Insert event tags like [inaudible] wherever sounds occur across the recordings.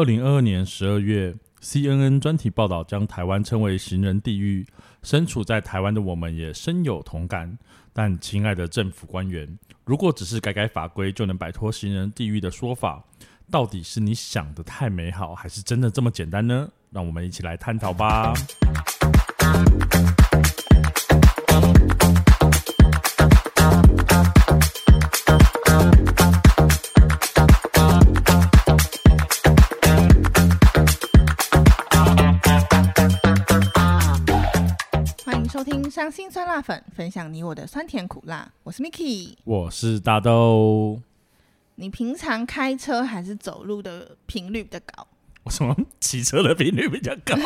二零二二年十二月，CNN 专题报道将台湾称为“行人地狱”，身处在台湾的我们也深有同感。但，亲爱的政府官员，如果只是改改法规就能摆脱行人地狱的说法，到底是你想的太美好，还是真的这么简单呢？让我们一起来探讨吧。伤心酸辣粉，分享你我的酸甜苦辣。我是 Miki，我是大豆。你平常开车还是走路的频率比较高？我什么骑车的频率比较高？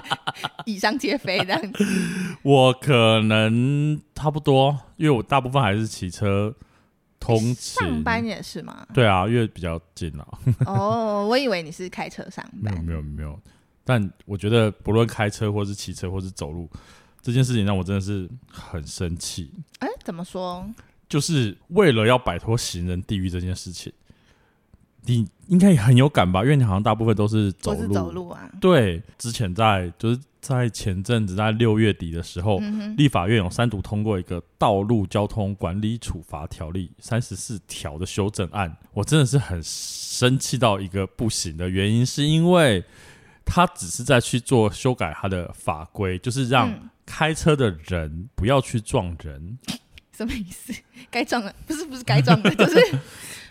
[laughs] 以上皆非这样子。[laughs] 我可能差不多，因为我大部分还是骑车通勤。上班也是吗？对啊，因为比较近啊。哦，我以为你是开车上班。没有没有没有，但我觉得不论开车或是骑车或是走路。这件事情让我真的是很生气。哎，怎么说？就是为了要摆脱行人地狱这件事情，你应该也很有感吧？因为你好像大部分都是走路，走路啊。对，之前在就是在前阵子在六月底的时候，嗯、立法院有三读通过一个《道路交通管理处罚条例》三十四条的修正案，我真的是很生气到一个不行的原因，是因为他只是在去做修改他的法规，就是让、嗯。开车的人不要去撞人，[laughs] 什么意思？该撞的不是不是该撞的，[laughs] 就是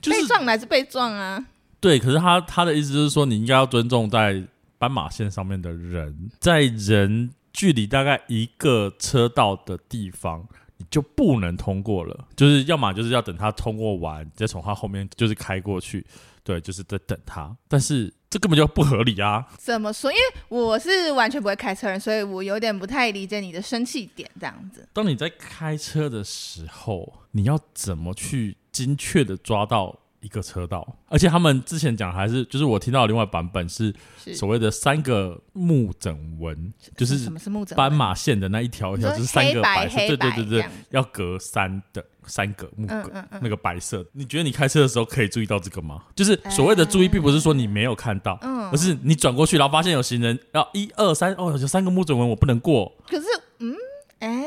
被撞还是被撞啊？对，可是他他的意思就是说，你应该要尊重在斑马线上面的人，在人距离大概一个车道的地方，你就不能通过了。就是要么就是要等他通过完，再从他后面就是开过去。对，就是在等他，但是这根本就不合理啊！怎么说？因为我是完全不会开车人，所以我有点不太理解你的生气点。这样子，当你在开车的时候，你要怎么去精确的抓到？一个车道，而且他们之前讲还是就是我听到的另外版本是所谓的三个木枕纹，就是什么是目诊纹？斑马线的那一条一条就是三个白色，对对对对，要隔三的三个木格，那个白色。你觉得你开车的时候可以注意到这个吗？就是所谓的注意，并不是说你没有看到，而是你转过去然后发现有行人，然后一二三，哦，有三个木枕纹，我不能过。可是，嗯，哎，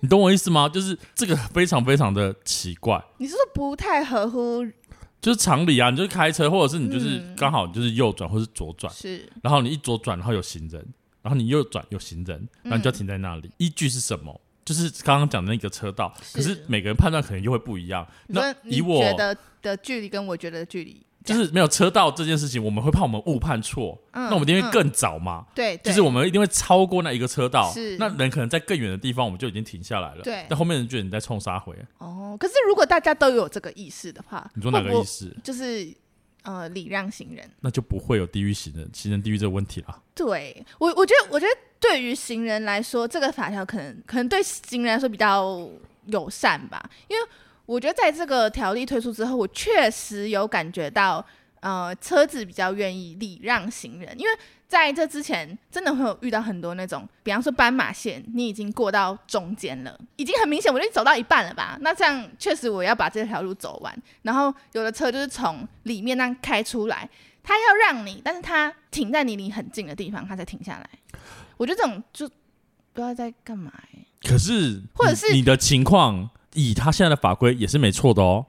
你懂我意思吗？就是这个非常非常的奇怪。你是说不太合乎？就是常理啊，你就是开车，或者是你就是刚好就是右转或是左转，是，然后你一左转，然后有行人，然后你右转有行人，然后你就要停在那里。依据是什么？就是刚刚讲的那个车道，可是每个人判断可能又会不一样。那以我觉得的距离跟我觉得的距离。就是没有车道这件事情，我们会怕我们误判错，嗯、那我们一定会更早嘛。嗯、对，就是我们一定会超过那一个车道，是那人可能在更远的地方，我们就已经停下来了。对，那后面人觉得你在冲杀回。哦，可是如果大家都有这个意识的话，你说哪个意识？就是呃礼让行人，那就不会有地狱行人、行人地狱这个问题了。对我，我觉得，我觉得对于行人来说，这个法条可能可能对行人来说比较友善吧，因为。我觉得在这个条例推出之后，我确实有感觉到，呃，车子比较愿意礼让行人，因为在这之前，真的会有遇到很多那种，比方说斑马线，你已经过到中间了，已经很明显，我就走到一半了吧？那这样确实我要把这条路走完，然后有的车就是从里面那样开出来，他要让你，但是他停在你离很近的地方，他才停下来。我觉得这种就不知道在干嘛欸。可是，或者是你的情况。以他现在的法规也是没错的哦，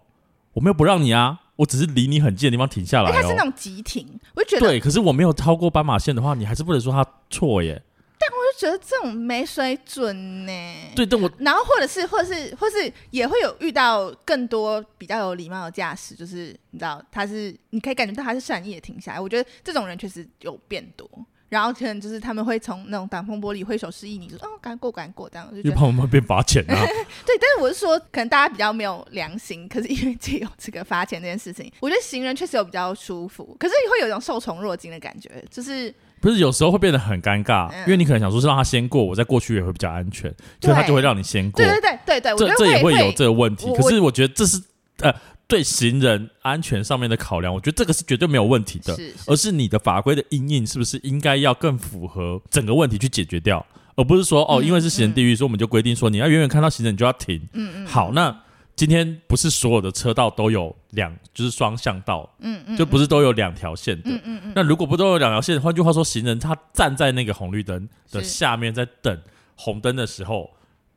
我没有不让你啊，我只是离你很近的地方停下来哦。他是那种急停，我就觉得对，可是我没有超过斑马线的话，你还是不能说他错耶。但我就觉得这种没水准呢。对，但我然后或者是，或者是，或是也会有遇到更多比较有礼貌的驾驶，就是你知道他是，你可以感觉到他是善意的停下来。我觉得这种人确实有变多。然后可能就是他们会从那种挡风玻璃挥手示意你，就说哦，赶过赶过这样，就怕我们会被罚钱啊。[laughs] 对，但是我是说，可能大家比较没有良心，可是因为只有这个罚钱这件事情，我觉得行人确实有比较舒服，可是会有一种受宠若惊的感觉，就是不是有时候会变得很尴尬，嗯、因为你可能想说是让他先过，我再过去也会比较安全，所以他就会让你先过。对对对对对，这这也会有这个问题。可是我觉得这是呃。对行人安全上面的考量，我觉得这个是绝对没有问题的，是是，而是你的法规的因应是不是应该要更符合整个问题去解决掉，而不是说哦，因为是行人地狱，所以我们就规定说你要远远看到行人你就要停。嗯嗯。好，那今天不是所有的车道都有两，就是双向道，嗯嗯，就不是都有两条线的，嗯嗯嗯。那如果不都有两条线，换句话说，行人他站在那个红绿灯的下面，在等红灯的时候，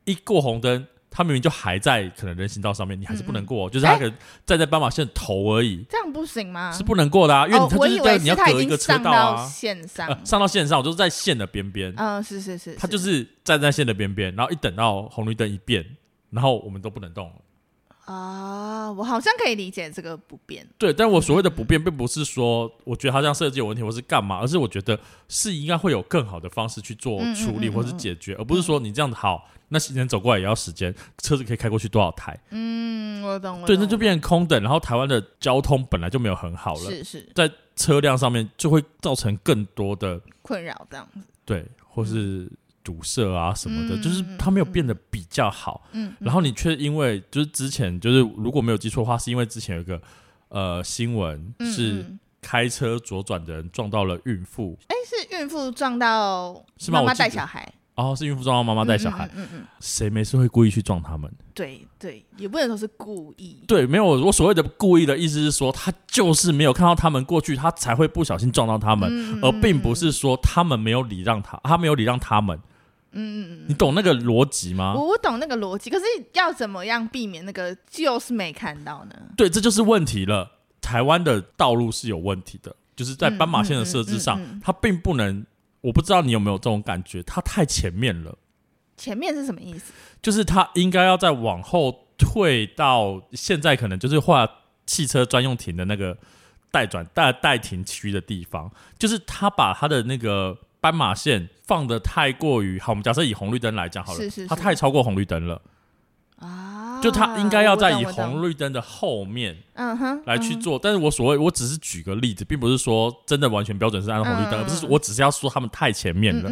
一过红灯，他明明就还在可能人行道上面，你还是不能过，就是他可能站在斑马线头而已，这样不行吗？是不能过的啊，因为他就是在你要隔一个车道啊，线上。上到线上，我就是在线的边边，嗯，是是是，他就是站在线的边边，然后一等到红绿灯一变，然后我们都不能动。啊，我好像可以理解这个不变。对，但我所谓的不变，并不是说我觉得它这样设计有问题，或是干嘛，而是我觉得是应该会有更好的方式去做处理或是解决，而不是说你这样子好，那行人走过来也要时间，车子可以开过去多少台？嗯，我懂。对，那就变成空等，然后台湾的交通本来就没有很好了，是是，在车辆上面就会造成更多的困扰，这样子。对，或是。堵塞啊什么的，嗯、就是它没有变得比较好。嗯，然后你却因为就是之前就是如果没有记错的话，是因为之前有一个呃新闻是开车左转的人撞到了孕妇。哎、欸，是孕妇撞到是妈妈带小孩？哦，是孕妇撞到妈妈带小孩。嗯嗯，谁没事会故意去撞他们？对对，也不能说是故意。对，没有我所谓的故意的意思是说，他就是没有看到他们过去，他才会不小心撞到他们，嗯、而并不是说他们没有礼让他，他没有礼让他们。嗯，你懂那个逻辑吗？我我懂那个逻辑，可是要怎么样避免那个就是没看到呢？对，这就是问题了。台湾的道路是有问题的，就是在斑马线的设置上，嗯嗯嗯嗯、它并不能。我不知道你有没有这种感觉，它太前面了。前面是什么意思？就是它应该要再往后退到现在，可能就是画汽车专用停的那个待转待待停区的地方，就是它把它的那个。斑马线放得太过于好，我们假设以红绿灯来讲好了，是是是，它太超过红绿灯了啊！就它应该要在以红绿灯的后面，嗯哼，来去做。但是我所谓，我只是举个例子，并不是说真的完全标准是按红绿灯，而不是我只是要说他们太前面了。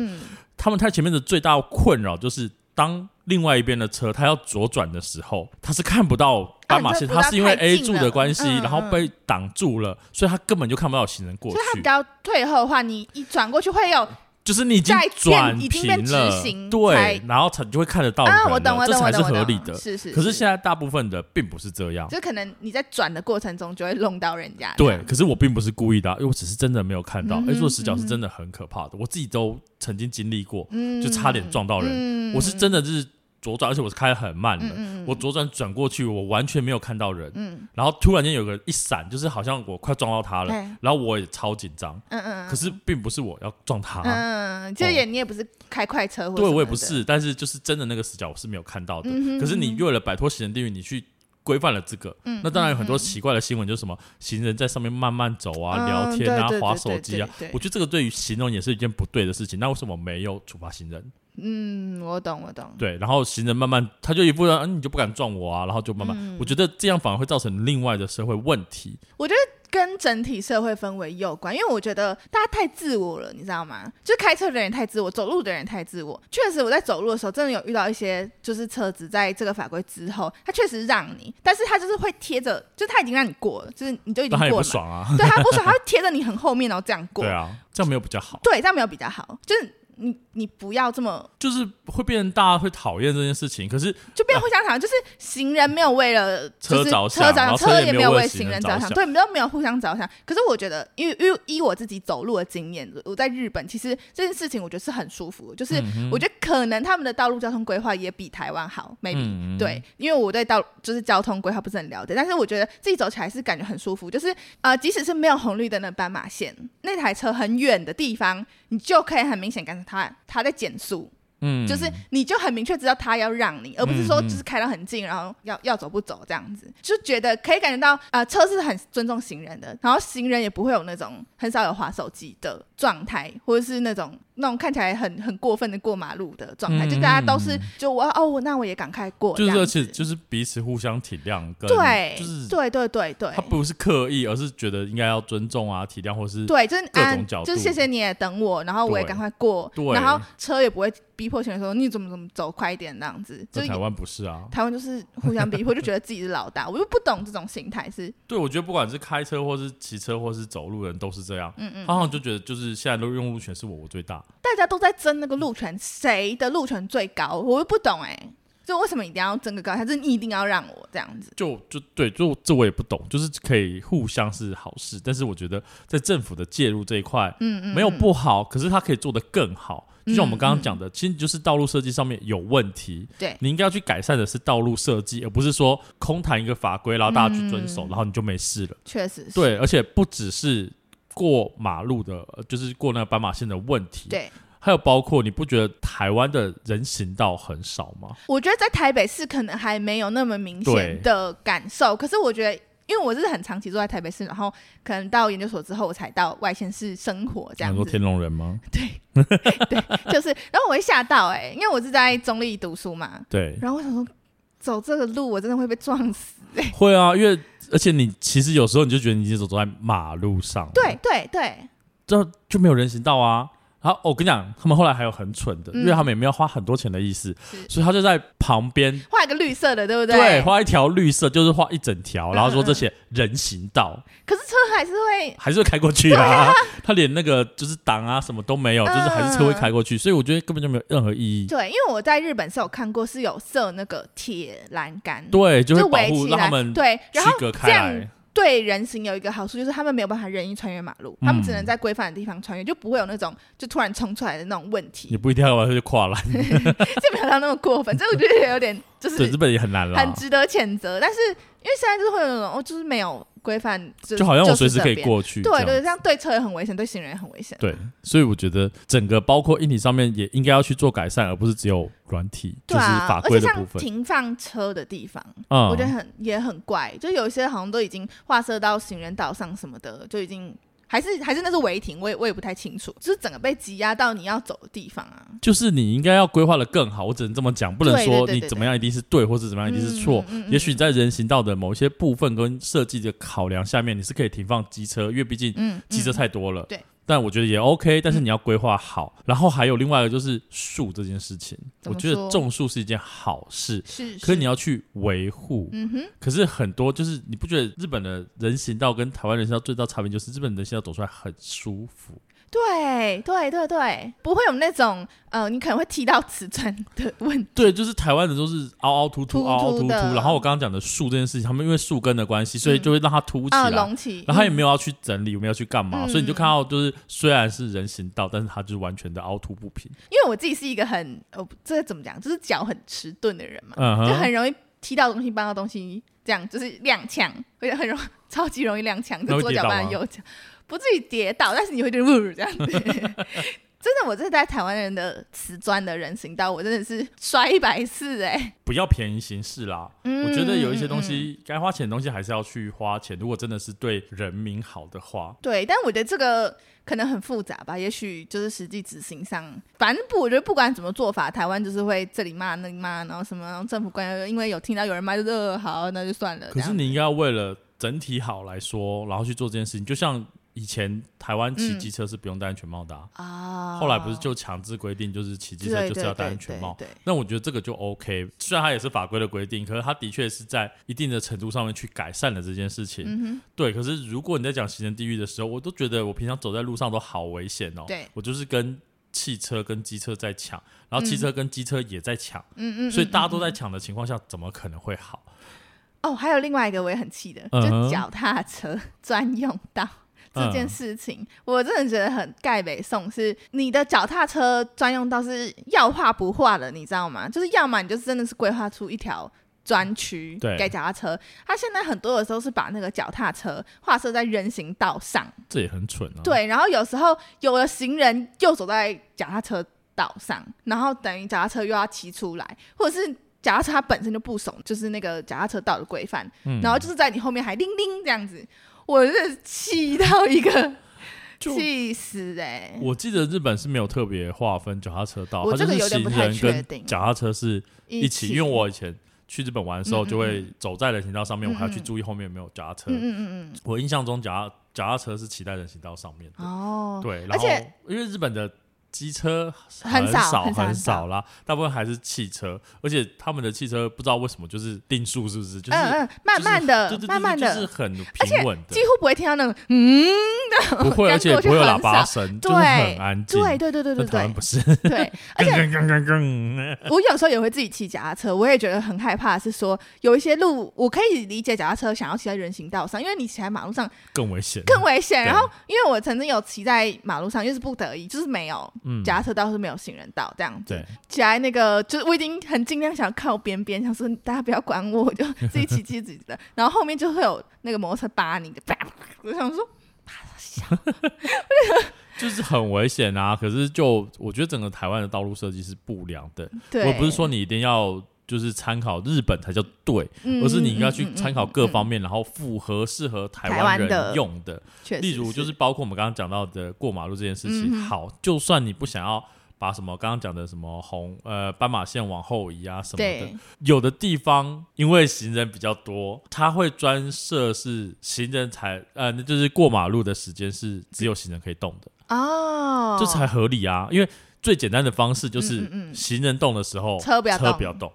他们太前面的最大困扰就是，当另外一边的车他要左转的时候，他是看不到斑马线，他是因为 A 柱的关系，然后被挡住了，所以他根本就看不到行人过去。所以他比较退后的话，你一转过去会有。就是你已经转平了，对，然后才就会看得到，啊，我懂，我懂，这才是合理的。是是。可是现在大部分的并不是这样，就可能你在转的过程中就会弄到人家。对，可是我并不是故意的，因为我只是真的没有看到。哎，这个死角是真的很可怕的，我自己都曾经经历过，就差点撞到人。我是真的就是。左转，而且我是开得很慢的。嗯嗯、我左转转过去，我完全没有看到人。嗯、然后突然间有个一闪，就是好像我快撞到他了。嘿然后我也超紧张。嗯嗯、可是并不是我要撞他。嗯，就也你也不是开快车。对，我也不是，但是就是真的那个死角我是没有看到的。可是你为了摆脱行人地狱，你去规范了这个。嗯、那当然有很多奇怪的新闻，就是什么行人在上面慢慢走啊、嗯、聊天啊、划手机啊。我觉得这个对于行人也是一件不对的事情。那为什么没有处罚行人？嗯，我懂，我懂。对，然后行人慢慢，他就一副人，嗯，你就不敢撞我啊，然后就慢慢，嗯、我觉得这样反而会造成另外的社会问题。我觉得跟整体社会氛围有关，因为我觉得大家太自我了，你知道吗？就开车的人太自我，走路的人太自我。确实，我在走路的时候，真的有遇到一些，就是车子在这个法规之后，他确实让你，但是他就是会贴着，就他已经让你过了，就是你就已经过了。他不爽啊，对他不爽，他会贴着你很后面，然后这样过。对啊，这样没有比较好。对，这样没有比较好，就是。你你不要这么，就是会变成大家会讨厌这件事情，可是就变互相讨厌，就是行人没有为了车着想，车着想，车也没有为行人着想，对，都没有互相着想。可是我觉得，因为因为依我自己走路的经验，我在日本其实这件事情我觉得是很舒服，就是我觉得可能他们的道路交通规划也比台湾好，maybe 对，因为我对道就是交通规划不是很了解，但是我觉得自己走起来是感觉很舒服，就是呃，即使是没有红绿灯的斑马线，那台车很远的地方，你就可以很明显感觉他他在减速。嗯，就是你就很明确知道他要让你，而不是说就是开到很近，然后要要走不走这样子，就觉得可以感觉到啊、呃，车是很尊重行人的，然后行人也不会有那种很少有滑手机的状态，或者是那种那种看起来很很过分的过马路的状态，嗯、就大家都是就我哦，那我也赶快过，就是而且就是彼此互相体谅，对，就是对对对对，他不是刻意，而是觉得应该要尊重啊，体谅或是对，就是各种角度，啊、就谢谢你也等我，然后我也赶快过，对，然后车也不会。逼迫前的时候，你怎么怎么走快一点那样子？就台湾不是啊，台湾就是互相逼迫，[laughs] 就觉得自己是老大。我就不懂这种心态是。对，我觉得不管是开车或是骑车或是走路人都是这样。嗯嗯，他好像就觉得就是现在都用路权是我我最大。大家都在争那个路权，谁的路权最高？我又不懂哎、欸。就为什么一定要争个高下？就是你一定要让我这样子？就就对，就这我也不懂，就是可以互相是好事，但是我觉得在政府的介入这一块，嗯嗯，没有不好，可是他可以做得更好。就像我们刚刚讲的，其实就是道路设计上面有问题，对，你应该要去改善的是道路设计，而不是说空谈一个法规，然后大家去遵守，然后你就没事了。确实是，对，而且不只是过马路的，就是过那个斑马线的问题，对。还有包括，你不觉得台湾的人行道很少吗？我觉得在台北市可能还没有那么明显的感受。可是我觉得，因为我是很长期住在台北市，然后可能到研究所之后，我才到外县市生活这样子。很多天龙人吗？[laughs] 对，[laughs] 对，就是。然后我会吓到哎、欸，因为我是在中立读书嘛。对。然后我想说，走这个路我真的会被撞死哎、欸。会啊，因为而且你其实有时候你就觉得你已经走走在马路上。对对对。这就没有人行道啊。好，我跟你讲，他们后来还有很蠢的，嗯、因为他们也没有花很多钱的意思，所以他就在旁边 [laughs] 画一个绿色的，对不对？对，画一条绿色，就是画一整条，然后说这些人行道。嗯、可是车还是会还是会开过去啊，啊 [laughs] 他连那个就是挡啊什么都没有，嗯、就是还是车会开过去，所以我觉得根本就没有任何意义。对，因为我在日本是有看过，是有设那个铁栏杆，对，就会保护让他们对区隔开来。对人行有一个好处，就是他们没有办法任意穿越马路，嗯、他们只能在规范的地方穿越，就不会有那种就突然冲出来的那种问题。也不一定要把它就跨栏，[laughs] 就没有到那么过分。这我觉得有点就是对日本也很难了，很值得谴责。但是因为现在就是会有那种哦，就是没有。规范就，就好像我随时可以过去，对对，这样对车也很危险，对行人也很危险。对，所以我觉得整个包括硬体上面也应该要去做改善，而不是只有软体，啊、就是法规的部分。停放车的地方，嗯，我觉得很也很怪，就有一些好像都已经划设到行人道上什么的，就已经。还是还是那是违停，我也我也不太清楚，就是整个被挤压到你要走的地方啊。就是你应该要规划的更好，我只能这么讲，不能说你怎么样一定是对，或者怎么样一定是错。也许你在人行道的某一些部分跟设计的考量下面，你是可以停放机车，因为毕竟机车太多了。对。但我觉得也 OK，但是你要规划好。嗯、然后还有另外一个就是树这件事情，我觉得种树是一件好事，是，可是你要去维护。嗯哼。可是很多就是你不觉得日本的人行道跟台湾人行道最大差别就是日本人行道走出来很舒服。对对对对，不会有那种呃，你可能会踢到瓷砖的问题。[laughs] 对，就是台湾的都是凹凹凸凸、凹凹凸凸。然后我刚刚讲的树这件事情，他们因为树根的关系，所以就会让它凸起来，隆、嗯、起。然后他也没有要去整理，没有去干嘛，嗯、所以你就看到就是虽然是人行道，但是它就是完全的凹凸不平。因为我自己是一个很呃，这个怎么讲，就是脚很迟钝的人嘛，嗯、就很容易踢到东西、搬到东西，这样就是踉跄，而且很容易 [laughs] 超级容易踉跄，就左脚绊右脚。不至于跌倒，但是你会觉得呜这样子。[laughs] 真的，我这是在台湾人的瓷砖的人行道，我真的是摔一百次哎、欸！不要便宜行事啦，嗯、我觉得有一些东西该、嗯、花钱的东西还是要去花钱。如果真的是对人民好的话，对。但我觉得这个可能很复杂吧，也许就是实际执行上，反正不，我觉得不管怎么做法，台湾就是会这里骂那里骂，然后什么然后政府官员因为有听到有人骂，就说好，那就算了。可是你应该要为了整体好来说，然后去做这件事情，就像。以前台湾骑机车是不用戴安全帽的啊，嗯、后来不是就强制规定，就是骑机车就是要戴安全帽。那我觉得这个就 OK，虽然它也是法规的规定，可是它的确是在一定的程度上面去改善了这件事情。嗯、对，可是如果你在讲行人地狱的时候，我都觉得我平常走在路上都好危险哦。对，我就是跟汽车跟机车在抢，然后汽车跟机车也在抢。嗯嗯，所以大家都在抢的情况下，怎么可能会好？哦，还有另外一个我也很气的，就脚踏车 [laughs] 专用道。这件事情，嗯、我真的觉得很盖北宋，是你的脚踏车专用道是要画不画的，你知道吗？就是要么你就真的是规划出一条专区给脚踏车，他现在很多的时候是把那个脚踏车画设在人行道上，这也很蠢啊。对，然后有时候有了行人又走在脚踏车道上，然后等于脚踏车又要骑出来，或者是脚踏车它本身就不怂，就是那个脚踏车道的规范，嗯、然后就是在你后面还叮叮这样子。我是气到一个 [laughs] 气死哎、欸！我记得日本是没有特别划分脚踏车道，它就是行人跟脚踏车是一起。因为我以前去日本玩的时候，就会走在人行道上面，嗯嗯，我还要去注意后面有没有脚踏车。嗯嗯嗯，我印象中脚踏脚踏车是骑在人行道上面的哦。对，然后因为日本的机车很少很很少很少啦，大部分还是汽车，而且他们的汽车不知道为什么就是定速，是不是？就是嗯嗯，慢慢的，就是、慢慢的，就是很平稳的，几乎不会听到那种嗯的不会，而且不会有喇叭声，对，就是很安静。对对对对对对，不是，对，[laughs] 而且我有时候也会自己骑脚踏车，我也觉得很害怕，是说有一些路我可以理解脚踏车想要骑在人行道上，因为你骑在马路上更危险，更危险。然后因为我曾经有骑在马路上，因为是不得已，就是没有脚踏车道是没有行人道这样子。对，骑在那个就是我已经很尽量想靠边边，想说大家不要管我，我就自己骑骑自己的。然后后面就会有那个摩托车扒你的，我想说，就是很危险啊！可是就我觉得整个台湾的道路设计是不良的。对，我不是说你一定要就是参考日本才叫对，嗯、而是你应该去参考各方面，嗯嗯嗯、然后符合适合台湾人用的。的例如就是包括我们刚刚讲到的过马路这件事情。好，就算你不想要。把什么刚刚讲的什么红呃斑马线往后移啊什么的，有的地方因为行人比较多，他会专设是行人才呃，那就是过马路的时间是只有行人可以动的哦，这才合理啊。因为最简单的方式就是行人动的时候，车不要动，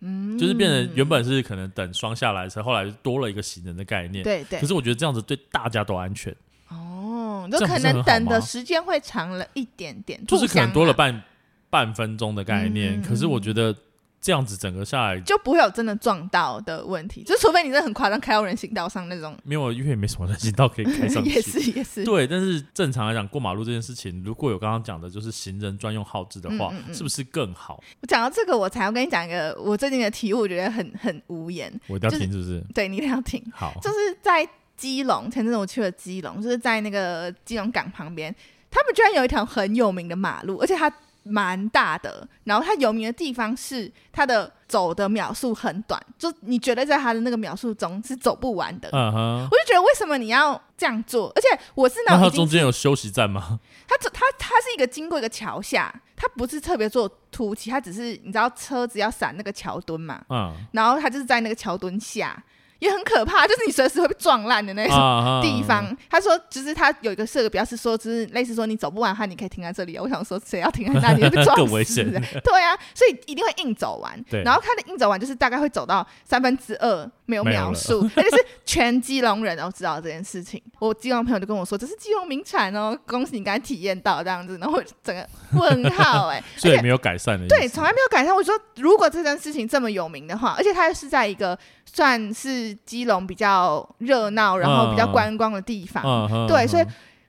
嗯，就是变成原本是可能等双下来才，后来多了一个行人的概念，对对。可是我觉得这样子对大家都安全。哦就可能等的时间会长了一点点，就是可能多了半半分钟的概念。可是我觉得这样子整个下来就不会有真的撞到的问题，就除非你真的很夸张开到人行道上那种。没有，因为没什么人行道可以开上去。[laughs] 也是也是。对，但是正常来讲，过马路这件事情，如果有刚刚讲的就是行人专用号志的话，是不是更好？我讲到这个，我才要跟你讲一个我最近的体悟，我觉得很很无言。我一定要听，是不是？对，你一定要听。好，就是在。基隆，前阵子我去了基隆，就是在那个基隆港旁边，他们居然有一条很有名的马路，而且它蛮大的。然后它有名的地方是它的走的秒数很短，就你觉得在它的那个秒数中是走不完的。嗯哼，我就觉得为什么你要这样做？而且我是那它中间有休息站吗？[laughs] 它它它是一个经过一个桥下，它不是特别做凸起，它只是你知道车子要闪那个桥墩嘛。嗯，然后它就是在那个桥墩下。也很可怕，就是你随时会被撞烂的那种 [laughs] 地方。啊啊啊、他说，就是他有一个设个表示说，就是类似说你走不完的话，你可以停在这里。我想说，谁要停在那里会被撞死？[laughs] 更危险。对啊，所以一定会硬走完。然后他的硬走完就是大概会走到三分之二没有描述，而 [laughs] 且是全基隆人都知道这件事情。我基隆朋友就跟我说，这是基隆名产哦，恭喜你刚才体验到这样子。然后整个问号 [laughs] 哎、欸，所以没有改善的。对，从来没有改善。我说，如果这件事情这么有名的话，而且它是在一个算是。基隆比较热闹，然后比较观光的地方，嗯、对，嗯、所以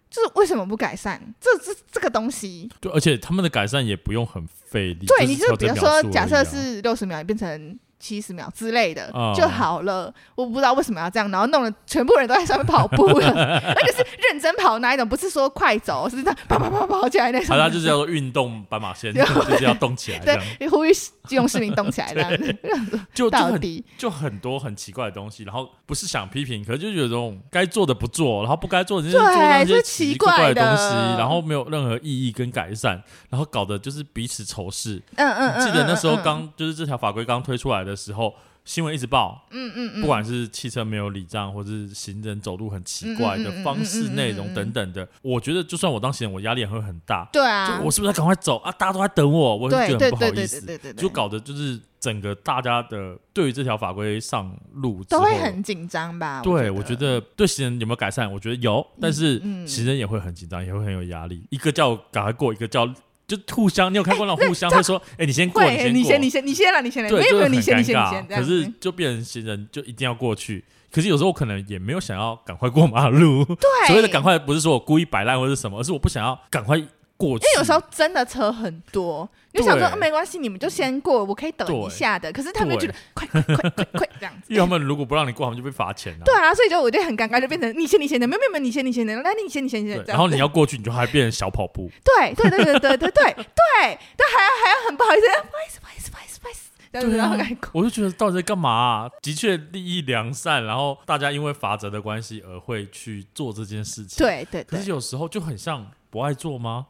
就是为什么不改善？这这这个东西，对，而且他们的改善也不用很费力。对，你就比如说，假设是六十秒变成。七十秒之类的就好了，哦、我不知道为什么要这样，然后弄得全部人都在上面跑步，而 [laughs] 且是认真跑那一种，不是说快走，是这样跑跑跑跑起来那种。好，他就是要做运动斑马线，[laughs] 就是要动起来。对，呼吁基隆市民动起来这样 [laughs] 子。就到底就很多很奇怪的东西，然后不是想批评，可是就有这种该做的不做，然后不该做的就是做那些奇怪的东西，然后没有任何意义跟改善，然后搞得就是彼此仇视。嗯嗯嗯。记得那时候刚就是这条法规刚推出来的。的时候，新闻一直报，嗯嗯嗯，不管是汽车没有礼让，或者是行人走路很奇怪的方式、内容等等的，我觉得就算我当行人，我压力也会很大。对啊，我是不是要赶快走啊？大家都在等我，我会觉得很不好意思，就搞得就是整个大家的对于这条法规上路都会很紧张吧？对，我觉得对行人有没有改善？我觉得有，但是行人也会很紧张，也会很有压力。一个叫赶快过，一个叫。就互相，你有看过那种互相会说，哎，你先过，你先过，你先，你先，你先来，你先来，对，没有，你先，你先，你先，可是就变成行人就一定要过去，可是有时候我可能也没有想要赶快过马路。对，所谓的赶快不是说我故意摆烂或者什么，而是我不想要赶快因为有时候真的车很多，你就想说、没关系，你们就先过，我可以等一下的。可是他们就觉得快快快快快这样子，因为他们如果不让你过，他们就被罚钱了、对啊，所以就我就很尴尬，就变成你先你先的，没有没有你先你先的，来你先你先你先然后你要过去，你就还变成小跑步。对对对对对对。对对，但还要还要很不好意思，不好意思不好意思不好意思不好意思。我就觉得到底在干嘛、啊？的确利益良善，然后大家因为法则的关系而会去做这件事情。对,对，可是有时候就很像不爱做吗？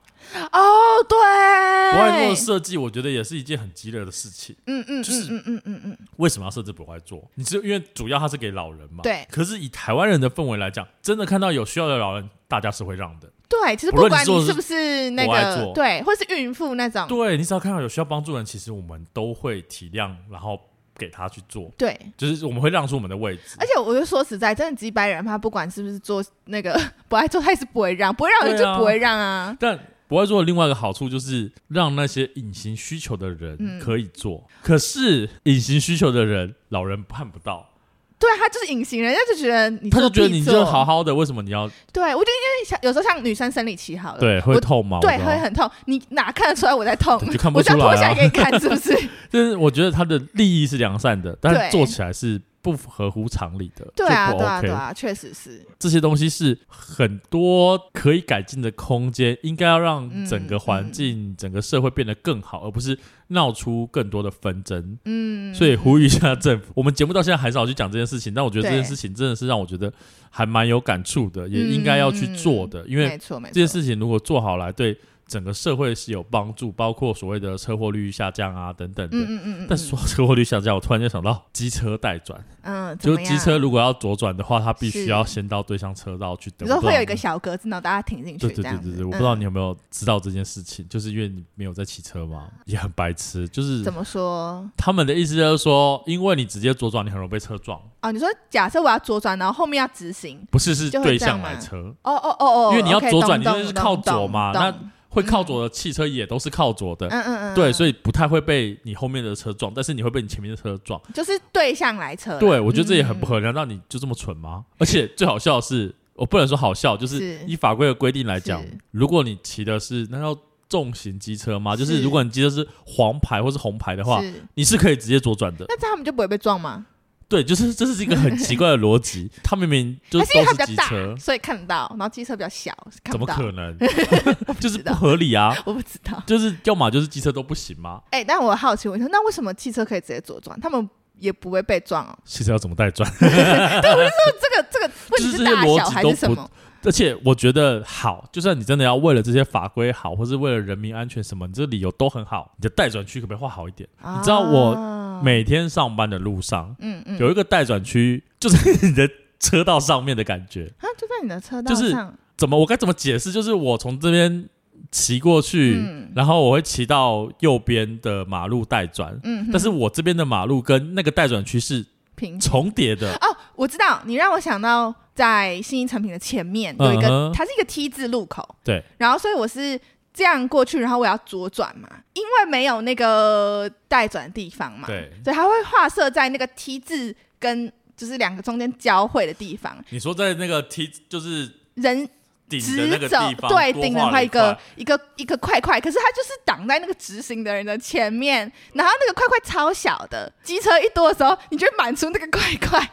哦，对，不爱做的设计，我觉得也是一件很激烈的事情。嗯嗯，就是嗯嗯嗯嗯，为什么要设置不爱做？你是因为主要它是给老人嘛？对。可是以台湾人的氛围来讲，真的看到有需要的老人，大家是会让的。对，其实不管你是不是那个对，或是孕妇那种，对，你只要看到有需要帮助的人，其实我们都会体谅，然后给他去做。对，就是我们会让出我们的位置。而且我就说实在，真的几百人，他不管是不是做那个 [laughs] 不爱做，他也是不会让，不会让人就不会让啊。啊但不爱做的另外一个好处就是让那些隐形需求的人可以做，嗯、可是隐形需求的人，老人看不到。对，他就是隐形人，人家就觉得你，他就觉得你就好好的，为什么你要？对，我觉得因为像有时候像女生生理期好了，对，会痛吗？对，会很痛，你哪看得出来我在痛？就看不出来啊。我脱下来给你看，是不是？[laughs] 就是我觉得他的利益是良善的，但是做起来是。不合乎常理的，对啊，对啊，对啊，确实是。这些东西是很多可以改进的空间，应该要让整个环境、嗯、整个社会变得更好，而不是闹出更多的纷争。嗯，所以呼吁一下政府，我们节目到现在很少去讲这件事情，但我觉得这件事情真的是让我觉得还蛮有感触的，也应该要去做的，因为没错，没错，这件事情如果做好来，对。整个社会是有帮助，包括所谓的车祸率下降啊等等的。嗯嗯嗯，但是说车祸率下降，我突然间想到 [laughs] 机车待转。嗯，就机车如果要左转的话，它必须要先到对向车道去等。你说会有一个小格子，然后大家停进去。对对对对对，我不知道你有没有知道这件事情，就是因为你没有在骑车嘛，也很白痴。就是怎么说？他们的意思就是说，因为你直接左转，你很容易被车撞。哦，你说假设我要左转，然后后面要直行，不是是对向来车。哦哦哦哦，因为你要左转，你就是靠左嘛，那。会靠左的汽车也都是靠左的，嗯嗯嗯，对，所以不太会被你后面的车撞，但是你会被你前面的车撞，就是对向来车。对，我觉得这也很不合理，难道你就这么蠢吗？而且最好笑的是，我不能说好笑，就是依法规的规定来讲，如果你骑的是那叫重型机车吗？就是如果你骑的是黄牌或是红牌的话，你是可以直接左转的。那这样他们就不会被撞吗？对，就是这是一个很奇怪的逻辑。[laughs] 他明明就是都是机车，所以看得到，然后机车比较小，怎么可能？[laughs] [laughs] 就是不合理啊！我不知道，就是要么就是机车都不行吗？哎，但我好奇，我说那为什么汽车可以直接左转，他们也不会被撞哦？汽车要怎么带转？对，我就说这个这个问题是大小还是什么？而且我觉得好，就算你真的要为了这些法规好，或是为了人民安全什么，你这理由都很好。你的待转区可不可以画好一点？啊、你知道我每天上班的路上，嗯嗯，有一个待转区，就是你的车道上面的感觉啊，就在你的车道上。就是怎么我该怎么解释？就是我从这边骑过去，嗯、然后我会骑到右边的马路待转，嗯，但是我这边的马路跟那个待转区是平重叠的哦。我知道，你让我想到。在新一成品的前面有一个，嗯、它是一个 T 字路口。对，然后所以我是这样过去，然后我要左转嘛，因为没有那个待转的地方嘛。对，所以它会画设在那个 T 字跟就是两个中间交汇的地方。你说在那个 T 就是人直走，对，顶了块一个一个一个块块，可是它就是挡在那个直行的人的前面，然后那个块块超小的，机车一多的时候，你就满出那个块块。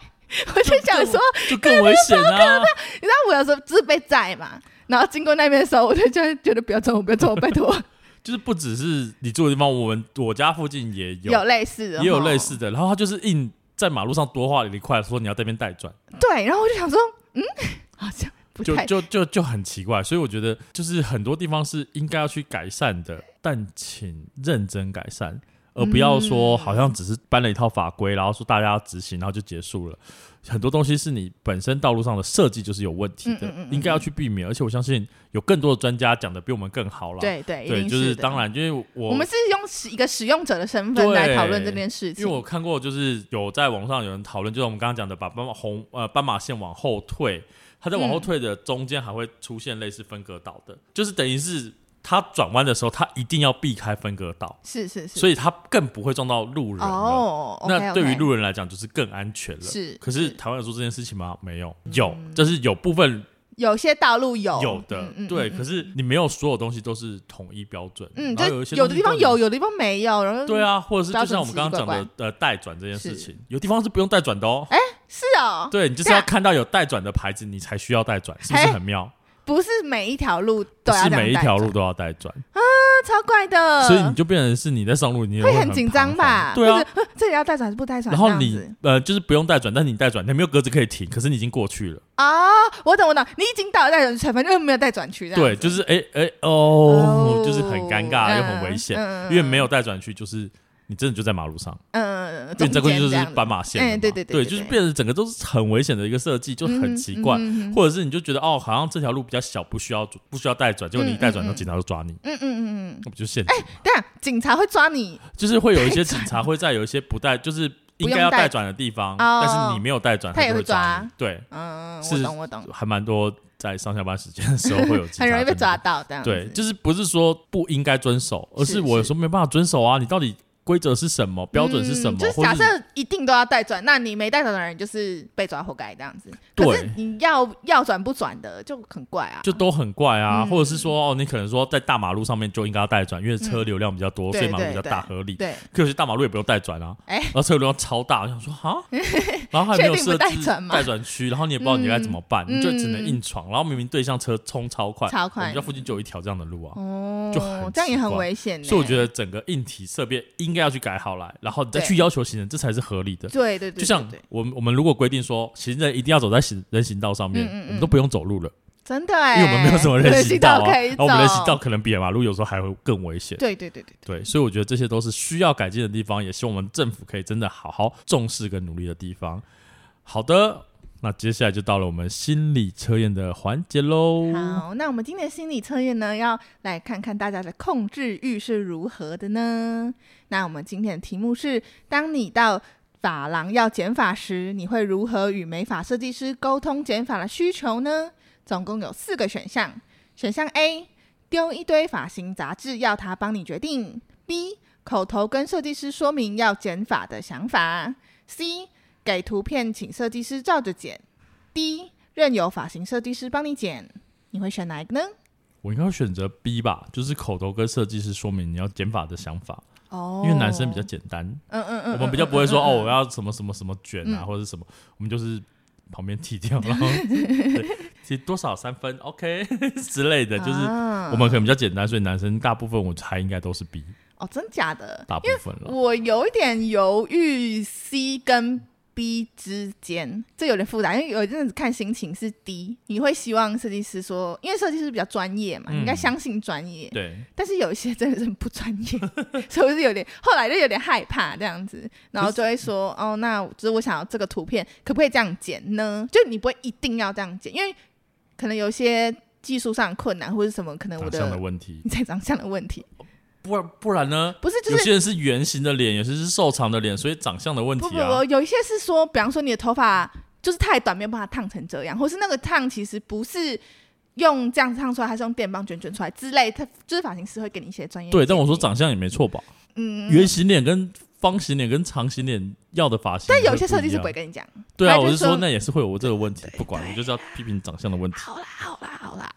我就想说，就更危险啊！[laughs] 你知道我有时候就是被载嘛，然后经过那边的时候，我就就觉得不要撞我，不要撞我，拜托。[laughs] 就是不只是你住的地方，我们我家附近也有 [laughs] 有类似的，也有类似的。然后他就是硬在马路上多画了一块，说你要在那边带转。对，然后我就想说，嗯，[laughs] 好像不太就就就就很奇怪。所以我觉得，就是很多地方是应该要去改善的，但请认真改善。而不要说好像只是搬了一套法规，然后说大家要执行，然后就结束了。很多东西是你本身道路上的设计就是有问题的，应该要去避免。而且我相信有更多的专家讲的比我们更好了。对对对，就是当然，因为我我们是用一个使用者的身份来讨论这件事情。因为我看过，就是有在网上有人讨论，就是我们刚刚讲的把斑马红呃斑马线往后退，它在往后退的中间还会出现类似分隔岛的，就是等于是。他转弯的时候，他一定要避开分隔道，是是是，所以他更不会撞到路人了。哦，那对于路人来讲，就是更安全了。是，可是台湾有做这件事情吗？没有，有，就是有部分有些道路有。有的，对。可是你没有所有东西都是统一标准，嗯，就有的地方有，有的地方没有，然后对啊，或者是就像我们刚刚讲的呃待转这件事情，有地方是不用待转的哦。哎，是哦，对，你就是要看到有待转的牌子，你才需要待转，是不是很妙？不是每一条路都要，是每一条路都要带转啊，超怪的。所以你就变成是你在上路，你会很紧张吧？对啊，这里要带转还是不带转？然后你呃，就是不用带转，但是你带转，你没有格子可以停，可是你已经过去了啊。我懂我懂，你已经到了带转区，反正又没有带转区。对，就是哎哎哦，就是很尴尬又很危险，因为没有带转区就是。你真的就在马路上，嗯，变这个就是斑马线，嗯，对对对，对，就是变成整个都是很危险的一个设计，就很奇怪，或者是你就觉得哦，好像这条路比较小，不需要不需要带转，结果你一带转，然后警察就抓你，嗯嗯嗯嗯，那不就陷阱？哎，对啊，警察会抓你，就是会有一些警察会在有一些不带，就是应该要带转的地方，但是你没有带转，他也会抓，对，嗯，我懂我懂，还蛮多在上下班时间的时候会有，[laughs] 很容易被抓到这样，对，就是不是说不应该遵守，而是我有时候没办法遵守啊，你到底。规则是什么？标准是什么？嗯、就是假设一定都要带转，那你没带转的人就是被抓活该这样子。可是你要要转不转的就很怪啊，就都很怪啊。或者是说哦，你可能说在大马路上面就应该要带转，因为车流量比较多，所以马路比较大，合理。对，可是大马路也不用带转啊。哎，然后车流量超大，我想说哈，[laughs] 然后还没有设置带转区，然后你也不知道你该怎么办，你就只能硬闯。然后明明对向车冲超快，超快，我们家附近就有一条这样的路啊。哦，就很这样也很危险。所以我觉得整个硬体设备应该要去改好来。然后你再去要求行人，这才是合理的。对对对，就像我们我们如果规定说行人一定要走在行人行道上面，我们都不用走路了。真的哎，因为我们没有什么人行道啊，然后我们人行道可能比马路有时候还会更危险。对对对对对，所以我觉得这些都是需要改进的地方，也希望我们政府可以真的好好重视跟努力的地方。好的。那接下来就到了我们心理测验的环节喽。好，那我们今天心理测验呢，要来看看大家的控制欲是如何的呢？那我们今天的题目是：当你到发廊要剪发时，你会如何与美发设计师沟通剪发的需求呢？总共有四个选项。选项 A：丢一堆发型杂志要他帮你决定；B：口头跟设计师说明要剪发的想法；C：给图片，请设计师照着剪。D，任由发型设计师帮你剪，你会选哪一个呢？我应该会选择 B 吧，就是口头跟设计师说明你要剪发的想法。哦，因为男生比较简单。嗯嗯嗯，我们比较不会说哦，我要什么什么什么卷啊，或者什么，我们就是旁边剃掉，然后 [laughs] 其实多少三分，OK [laughs] 之类的，就是我们可能比较简单，所以男生大部分我猜应该都是 B。哦，真假的？大部分了。我有一点犹豫 C 跟。B 之间，这有点复杂，因为有一阵子看心情是 D，你会希望设计师说，因为设计师比较专业嘛，你应该相信专业。对。但是有一些真的是不专业，[laughs] 所以我是有点，后来就有点害怕这样子，然后就会说，哦，那就是我想要这个图片，可不可以这样剪呢？就你不会一定要这样剪，因为可能有些技术上困难或者什么，可能我的的问题，在长相的问题。[laughs] 不不然呢？不是，就是有些人是圆形的脸，有些是瘦长的脸，所以长相的问题啊。不不不，有一些是说，比方说你的头发就是太短，没有办法烫成这样，或是那个烫其实不是用这样子烫出来，还是用电棒卷卷出来之类。他就是发型师会给你一些专业。对，但我说长相也没错吧？嗯，圆形脸跟方形脸跟长形脸要的发型，但有一些设计师不会跟你讲。对啊，我是说那也是会有我这个问题。不管，我就是要批评长相的问题。好啦，好啦，好啦。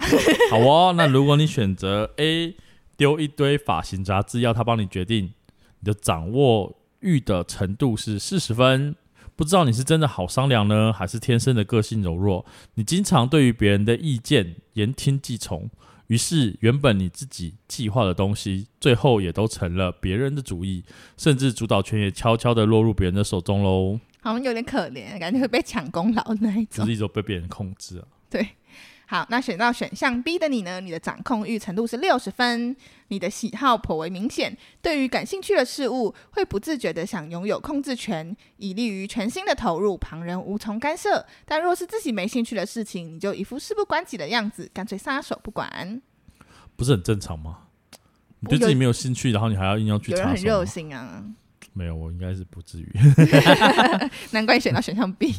好哦，那如果你选择 A。丢一堆发型杂志要他帮你决定，你的掌握欲的程度是四十分。不知道你是真的好商量呢，还是天生的个性柔弱？你经常对于别人的意见言听计从，于是原本你自己计划的东西，最后也都成了别人的主意，甚至主导权也悄悄的落入别人的手中喽。好像有点可怜，感觉会被抢功劳那一种，只是一种被别人控制啊。对。好，那选到选项 B 的你呢？你的掌控欲程度是六十分，你的喜好颇为明显，对于感兴趣的事物会不自觉的想拥有控制权，以利于全心的投入，旁人无从干涉。但若是自己没兴趣的事情，你就一副事不关己的样子，干脆撒手不管，不是很正常吗？你对自己没有兴趣，然后你还要硬要去插手，很热心啊。没有，我应该是不至于。[laughs] 难怪你选到选项 B。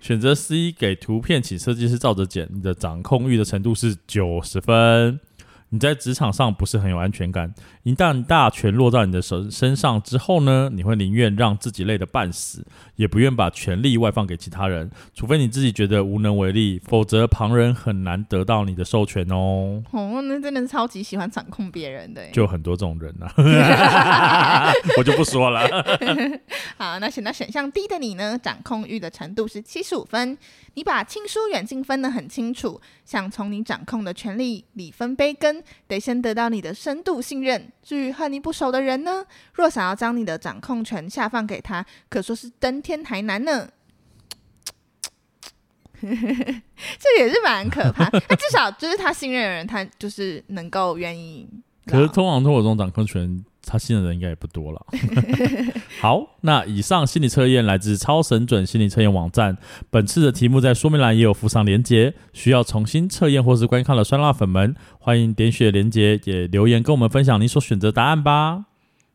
选择 C，给图片请设计师照着剪，你的掌控欲的程度是九十分。你在职场上不是很有安全感，一旦大权落到你的手身上之后呢，你会宁愿让自己累得半死，也不愿把权力外放给其他人，除非你自己觉得无能为力，否则旁人很难得到你的授权哦。哦，那真的是超级喜欢掌控别人的，就很多这种人啊，[laughs] 我就不说了。[laughs] 好，那选到选项 D 的你呢？掌控欲的程度是七十五分，你把亲疏远近分得很清楚，想从你掌控的权力里分杯羹。得先得到你的深度信任。至于和你不熟的人呢，若想要将你的掌控权下放给他，可说是登天还难呢。[laughs] 这也是蛮可怕。那 [laughs] 至少就是他信任的人，他就是能够愿意。可是通常通过这种掌控权，他信的人应该也不多了。[laughs] 好，那以上心理测验来自超神准心理测验网站。本次的题目在说明栏也有附上连接，需要重新测验或是观看的酸辣粉们，欢迎点选连接，也留言跟我们分享你所选择答案吧。